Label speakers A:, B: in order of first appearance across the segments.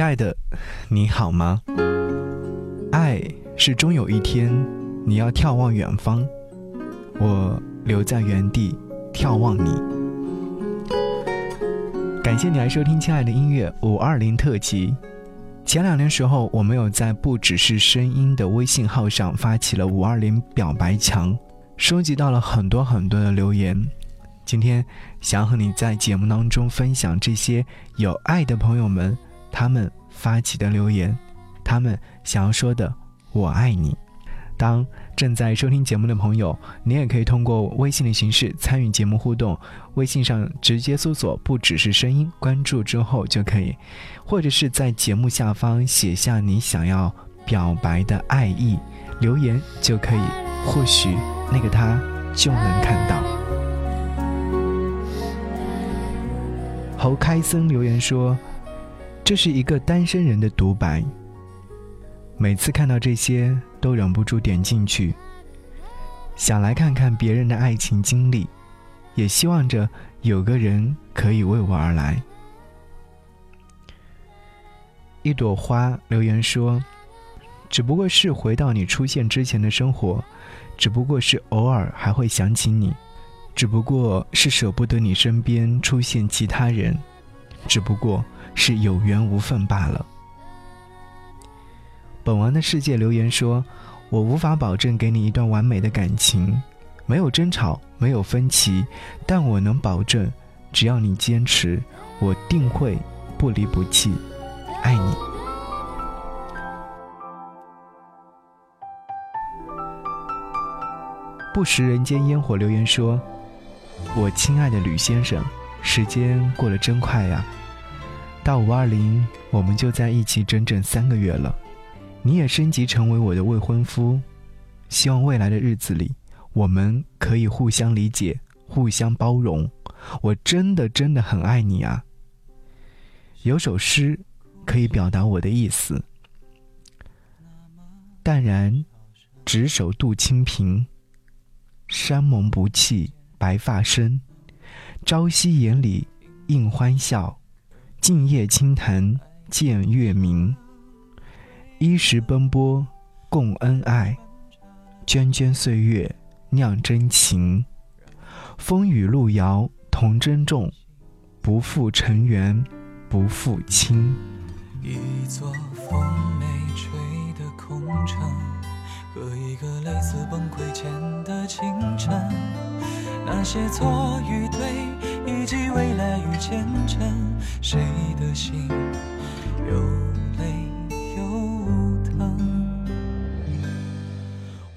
A: 亲爱的，你好吗？爱是终有一天你要眺望远方，我留在原地眺望你。感谢你来收听《亲爱的音乐五二零特辑》。前两年时候，我们有在不只是声音的微信号上发起了五二零表白墙，收集到了很多很多的留言。今天想和你在节目当中分享这些有爱的朋友们。他们发起的留言，他们想要说的“我爱你”。当正在收听节目的朋友，你也可以通过微信的形式参与节目互动。微信上直接搜索“不只是声音”，关注之后就可以，或者是在节目下方写下你想要表白的爱意，留言就可以，或许那个他就能看到。侯开森留言说。这是一个单身人的独白。每次看到这些，都忍不住点进去，想来看看别人的爱情经历，也希望着有个人可以为我而来。一朵花留言说：“只不过是回到你出现之前的生活，只不过是偶尔还会想起你，只不过是舍不得你身边出现其他人，只不过。”是有缘无分罢了。本王的世界留言说：“我无法保证给你一段完美的感情，没有争吵，没有分歧，但我能保证，只要你坚持，我定会不离不弃，爱你。”不食人间烟火留言说：“我亲爱的吕先生，时间过得真快呀。”到五二零，我们就在一起整整三个月了。你也升级成为我的未婚夫，希望未来的日子里，我们可以互相理解、互相包容。我真的真的很爱你啊！有首诗可以表达我的意思：淡然，执手度清平，山盟不弃白发生，朝夕眼里映欢笑。静夜清谈见月明，衣食奔波共恩爱，涓涓岁月酿真情。风雨路遥同珍重，不负尘缘不负卿。
B: 一座风没吹的空城，和一个类似崩溃前的清晨，那些错与对。以及未来与前程，谁的心又累又疼？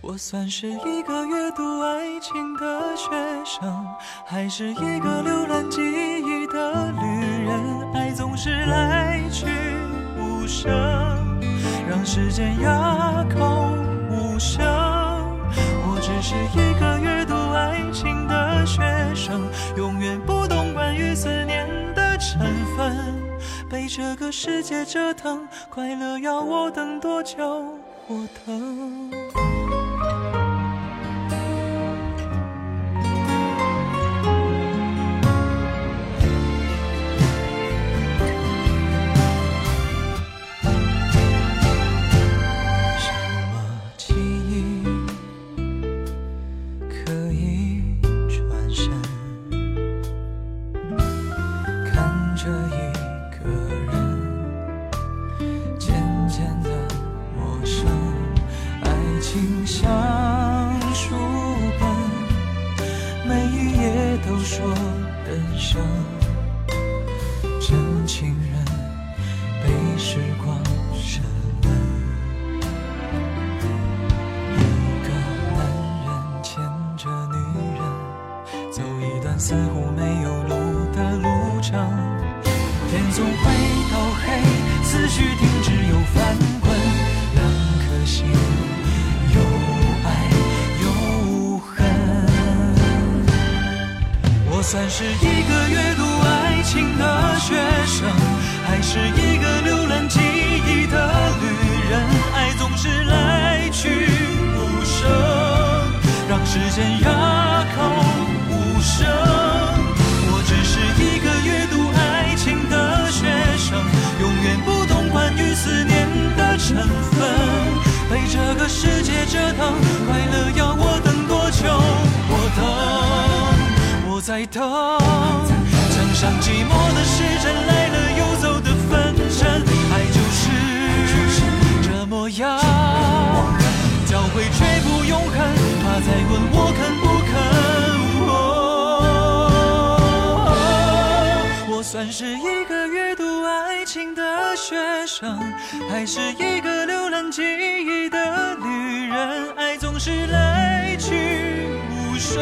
B: 我算是一个阅读爱情的学生，还是一个浏览记忆的旅人？爱总是来去无声，让时间哑口被这个世界折腾，快乐要我等多久？我等。轻像书本每一页都说人生。是在等，墙上寂寞的时针来了又走的分针，爱就是这模样，教会却不永恒，他在问我肯不肯。我算是一个阅读爱情的学生，还是一个浏览记忆的女人？爱总是来去无声，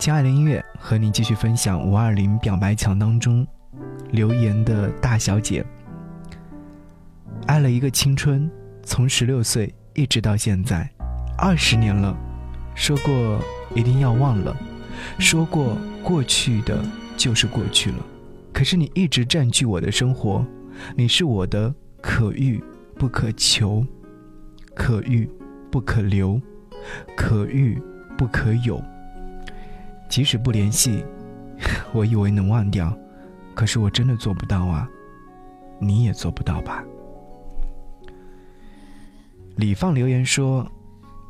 A: 亲爱的音乐，和你继续分享五二零表白墙当中留言的大小姐。爱了一个青春，从十六岁一直到现在，二十年了。说过一定要忘了，说过过去的就是过去了。可是你一直占据我的生活，你是我的可遇不可求，可遇不可留，可遇不可有。即使不联系，我以为能忘掉，可是我真的做不到啊！你也做不到吧？李放留言说：“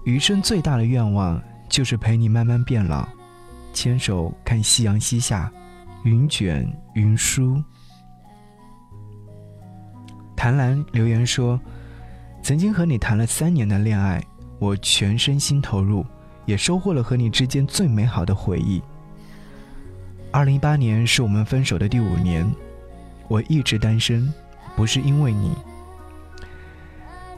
A: 余生最大的愿望就是陪你慢慢变老，牵手看夕阳西下，云卷云舒。”谭兰留言说：“曾经和你谈了三年的恋爱，我全身心投入。”也收获了和你之间最美好的回忆。二零一八年是我们分手的第五年，我一直单身，不是因为你。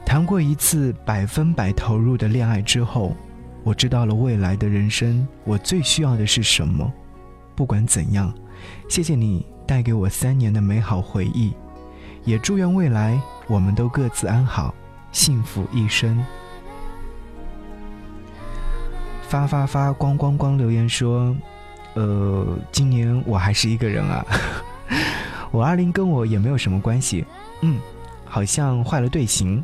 A: 谈过一次百分百投入的恋爱之后，我知道了未来的人生我最需要的是什么。不管怎样，谢谢你带给我三年的美好回忆，也祝愿未来我们都各自安好，幸福一生。发发发光光光留言说，呃，今年我还是一个人啊，五二零跟我也没有什么关系，嗯，好像坏了队形。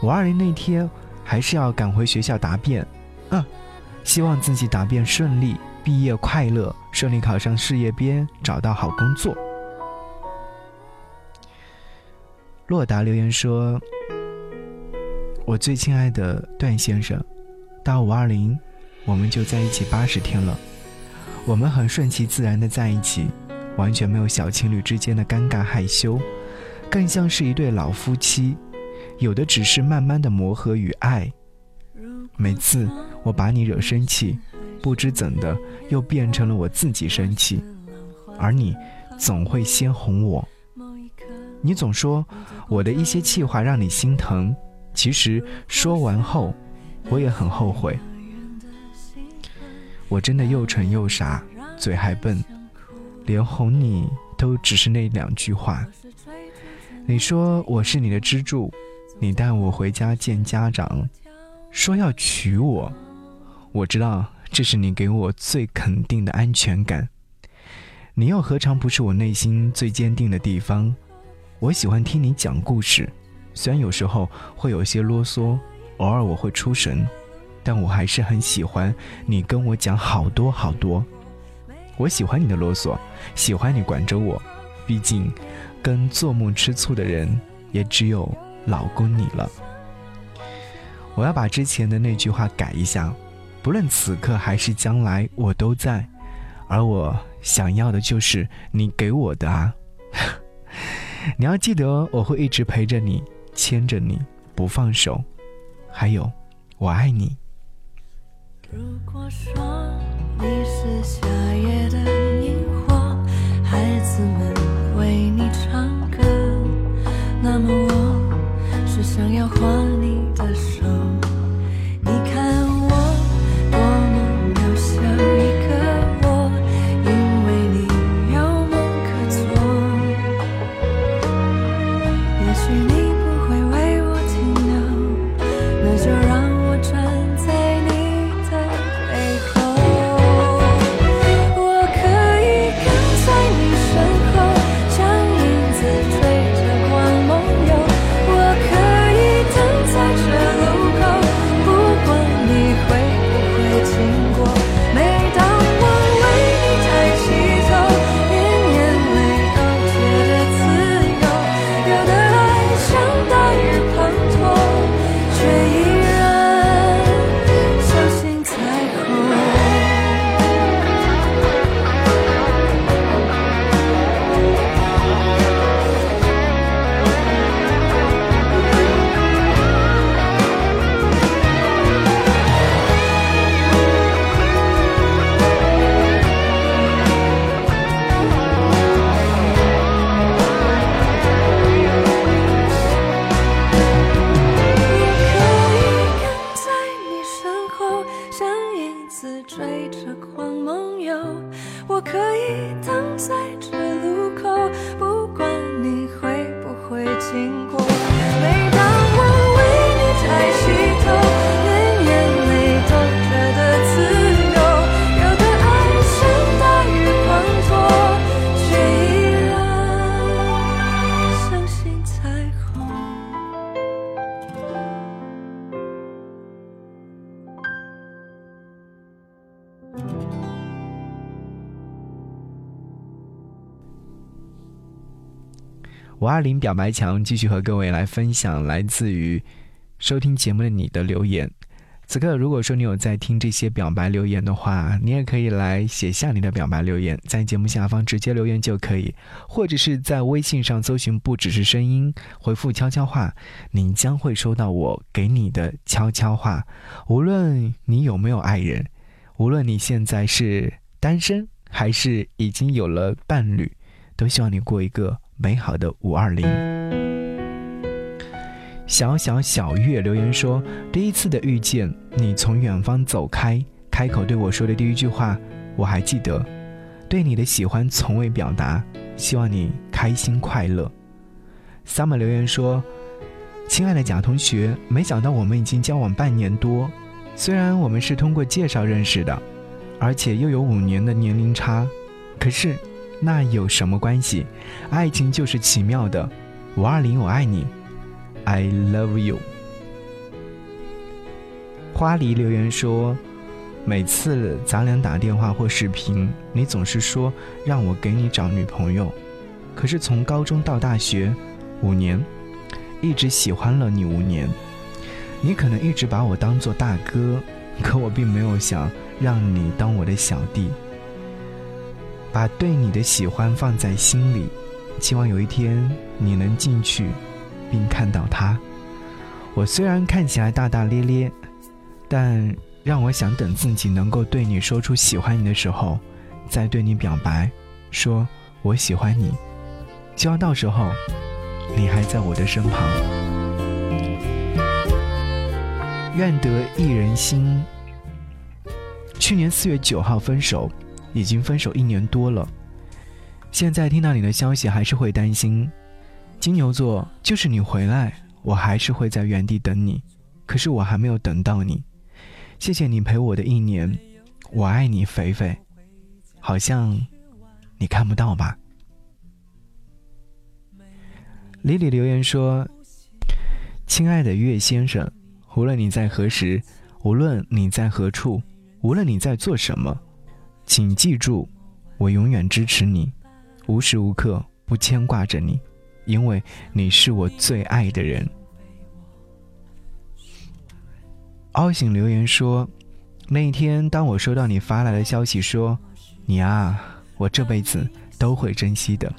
A: 五二零那天还是要赶回学校答辩，嗯，希望自己答辩顺利，毕业快乐，顺利考上事业编，找到好工作。洛达留言说，我最亲爱的段先生，到五二零。我们就在一起八十天了，我们很顺其自然的在一起，完全没有小情侣之间的尴尬害羞，更像是一对老夫妻，有的只是慢慢的磨合与爱。每次我把你惹生气，不知怎的又变成了我自己生气，而你总会先哄我。你总说我的一些气话让你心疼，其实说完后，我也很后悔。我真的又蠢又傻，嘴还笨，连哄你都只是那两句话。你说我是你的支柱，你带我回家见家长，说要娶我。我知道这是你给我最肯定的安全感。你又何尝不是我内心最坚定的地方？我喜欢听你讲故事，虽然有时候会有些啰嗦，偶尔我会出神。但我还是很喜欢你跟我讲好多好多，我喜欢你的啰嗦，喜欢你管着我，毕竟，跟做梦吃醋的人也只有老公你了。我要把之前的那句话改一下，不论此刻还是将来，我都在，而我想要的就是你给我的啊！你要记得，我会一直陪着你，牵着你不放手，还有，我爱你。
C: 如果说你是夏夜的
A: 五二零表白墙继续和各位来分享来自于收听节目的你的留言。此刻，如果说你有在听这些表白留言的话，你也可以来写下你的表白留言，在节目下方直接留言就可以，或者是在微信上搜寻“不只是声音”，回复“悄悄话”，你将会收到我给你的悄悄话。无论你有没有爱人，无论你现在是单身还是已经有了伴侣，都希望你过一个。美好的五二零，小小小月留言说：“第一次的遇见，你从远方走开，开口对我说的第一句话，我还记得。对你的喜欢从未表达，希望你开心快乐。” summer 留言说：“亲爱的贾同学，没想到我们已经交往半年多，虽然我们是通过介绍认识的，而且又有五年的年龄差，可是。”那有什么关系？爱情就是奇妙的。五二零，我爱你，I love you。花梨留言说，每次咱俩打电话或视频，你总是说让我给你找女朋友。可是从高中到大学，五年，一直喜欢了你五年。你可能一直把我当做大哥，可我并没有想让你当我的小弟。把对你的喜欢放在心里，希望有一天你能进去，并看到他。我虽然看起来大大咧咧，但让我想等自己能够对你说出喜欢你的时候，再对你表白，说我喜欢你。希望到时候你还在我的身旁。愿得一人心。去年四月九号分手。已经分手一年多了，现在听到你的消息还是会担心。金牛座就是你回来，我还是会在原地等你。可是我还没有等到你，谢谢你陪我的一年，我爱你，肥肥。好像你看不到吧？李李留言说：“亲爱的岳先生，无论你在何时，无论你在何处，无论你在做什么。”请记住，我永远支持你，无时无刻不牵挂着你，因为你是我最爱的人。凹醒留言说：“那一天，当我收到你发来的消息，说你啊，我这辈子都会珍惜的。”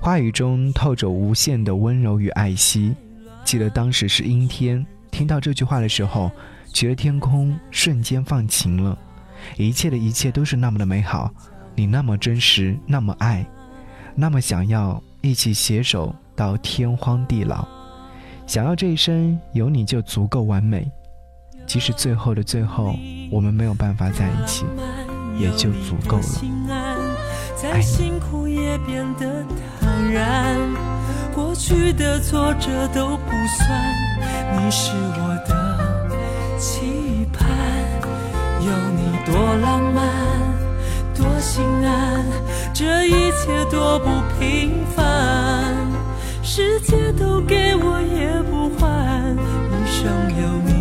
A: 话语中透着无限的温柔与爱惜。记得当时是阴天，听到这句话的时候，觉得天空瞬间放晴了。一切的一切都是那么的美好，你那么真实，那么爱，那么想要一起携手到天荒地老，想要这一生有你就足够完美，即使最后的最后我们没有办法在一起，也就足够了。爱过去的挫折都不算，你是我的期盼。有你多浪漫，多心安，这一切多不平凡。世界都给我也不换，一生有你，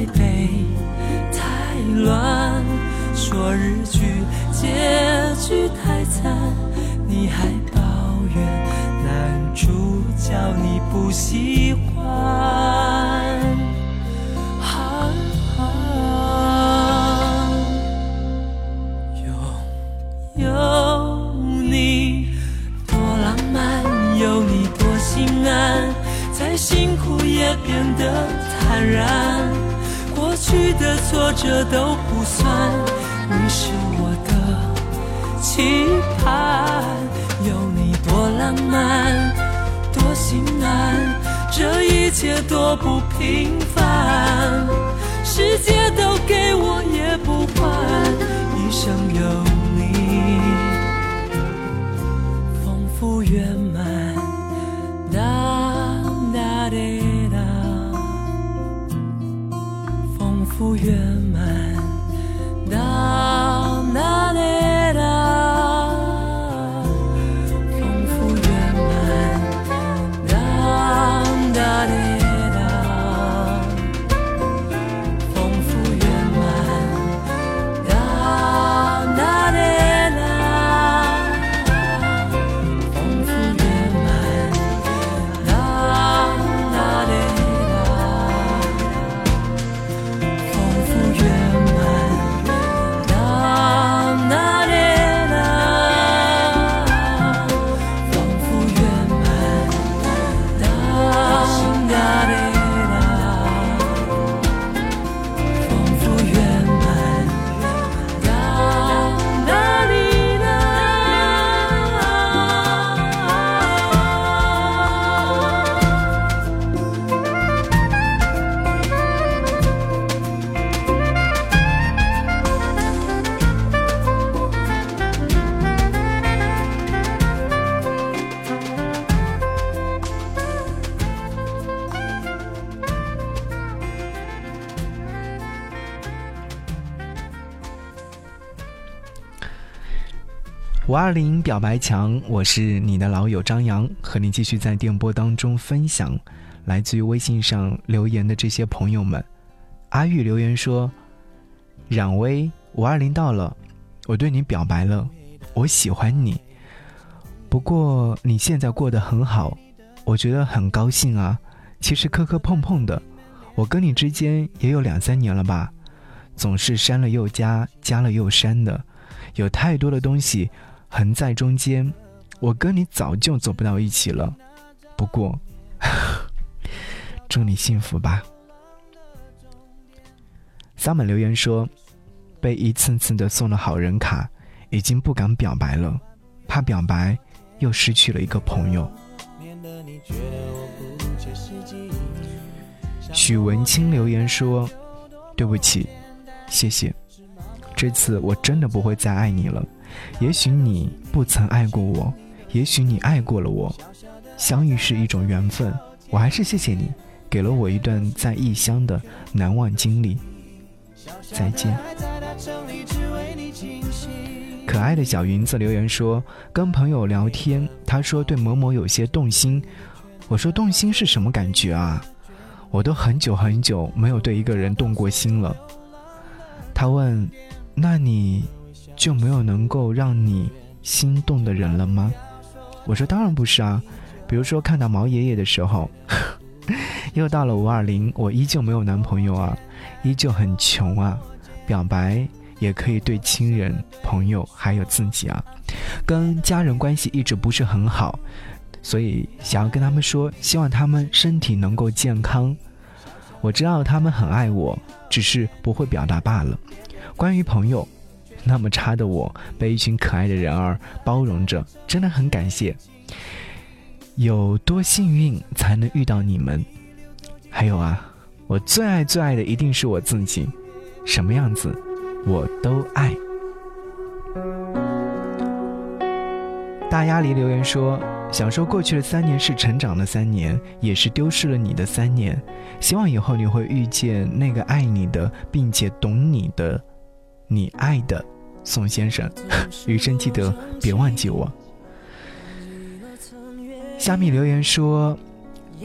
B: 台北太乱，说日剧结局太惨，你还抱怨男主角你不喜欢。有有你多浪漫，有你多心安，再辛苦也变得坦然。的挫折都不算，你是我的期盼。有你多浪漫，多心安，这一切多不平凡。世界都给我也
A: 二零表白墙，我是你的老友张扬，和你继续在电波当中分享来自于微信上留言的这些朋友们。阿玉留言说：“冉薇，五二零到了，我对你表白了，我喜欢你。不过你现在过得很好，我觉得很高兴啊。其实磕磕碰碰的，我跟你之间也有两三年了吧，总是删了又加，加了又删的，有太多的东西。”横在中间，我跟你早就走不到一起了。不过，祝你幸福吧。萨满留言说，被一次次的送了好人卡，已经不敢表白了，怕表白又失去了一个朋友。许文清留言说，对不起，谢谢，这次我真的不会再爱你了。也许你不曾爱过我，也许你爱过了我，相遇是一种缘分。我还是谢谢你，给了我一段在异乡的难忘经历。再见。可爱的小云子留言说，跟朋友聊天，他说对某某有些动心。我说动心是什么感觉啊？我都很久很久没有对一个人动过心了。他问，那你？就没有能够让你心动的人了吗？我说当然不是啊，比如说看到毛爷爷的时候，又到了五二零，我依旧没有男朋友啊，依旧很穷啊，表白也可以对亲人、朋友还有自己啊，跟家人关系一直不是很好，所以想要跟他们说，希望他们身体能够健康。我知道他们很爱我，只是不会表达罢了。关于朋友。那么差的我，被一群可爱的人儿包容着，真的很感谢。有多幸运才能遇到你们？还有啊，我最爱最爱的一定是我自己，什么样子我都爱。大鸭梨留言说：“想说过去的三年是成长的三年，也是丢失了你的三年。希望以后你会遇见那个爱你的，并且懂你的。”你爱的宋先生，余生记得别忘记我。虾米留言说：“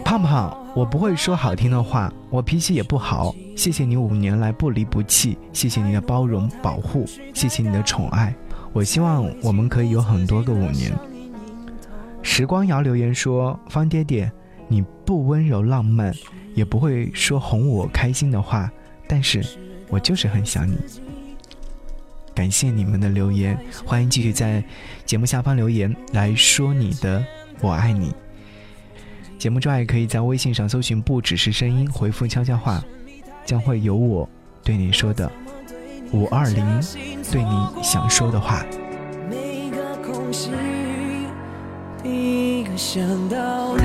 A: 胖胖，我不会说好听的话，我脾气也不好。谢谢你五年来不离不弃，谢谢你的包容保护，谢谢你的宠爱。我希望我们可以有很多个五年。”时光瑶留言说：“方爹爹，你不温柔浪漫，也不会说哄我开心的话，但是我就是很想你。”感谢你们的留言，欢迎继续在节目下方留言来说你的。我爱你。节目之外，可以在微信上搜寻“不只是声音”，回复悄悄话，将会有我对你说的五二零对你想说的话。
C: 每个空隙，一个想到你，